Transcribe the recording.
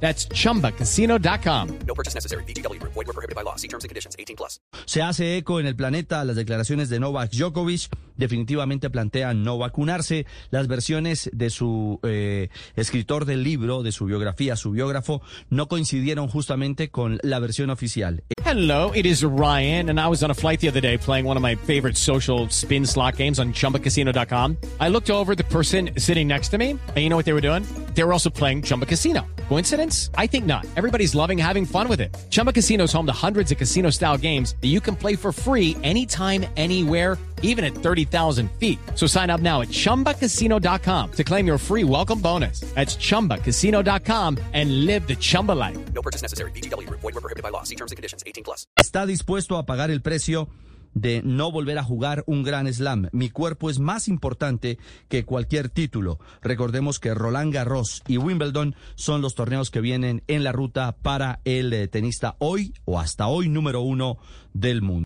That's chumbacasino.com. No purchase necessary. BGW. Void were prohibited by law. See terms and conditions. 18 plus. Se hace eco en el planeta las declaraciones de Novak Djokovic. Definitivamente plantean no vacunarse. Las versiones de su eh, escritor del libro, de su biografía, su biógrafo, no coincidieron justamente con la versión oficial. Hello, it is Ryan, and I was on a flight the other day playing one of my favorite social spin slot games on chumbacasino.com. I looked over the person sitting next to me, and you know what they were doing? They were also playing Chumba Casino. Coincidence? I think not. Everybody's loving having fun with it. Chumba Casino is home to hundreds of casino style games that you can play for free anytime, anywhere, even at 30,000 feet. So sign up now at chumbacasino.com to claim your free welcome bonus. That's chumbacasino.com and live the Chumba life. No purchase necessary. BGW. Void were prohibited by law. See terms and conditions. 18 plus. Está dispuesto a pagar el precio de no volver a jugar un gran slam. Mi cuerpo es más importante que cualquier título. Recordemos que Roland Garros y Wimbledon son los torneos que vienen en la ruta para el eh, tenista hoy o hasta hoy número uno del mundo.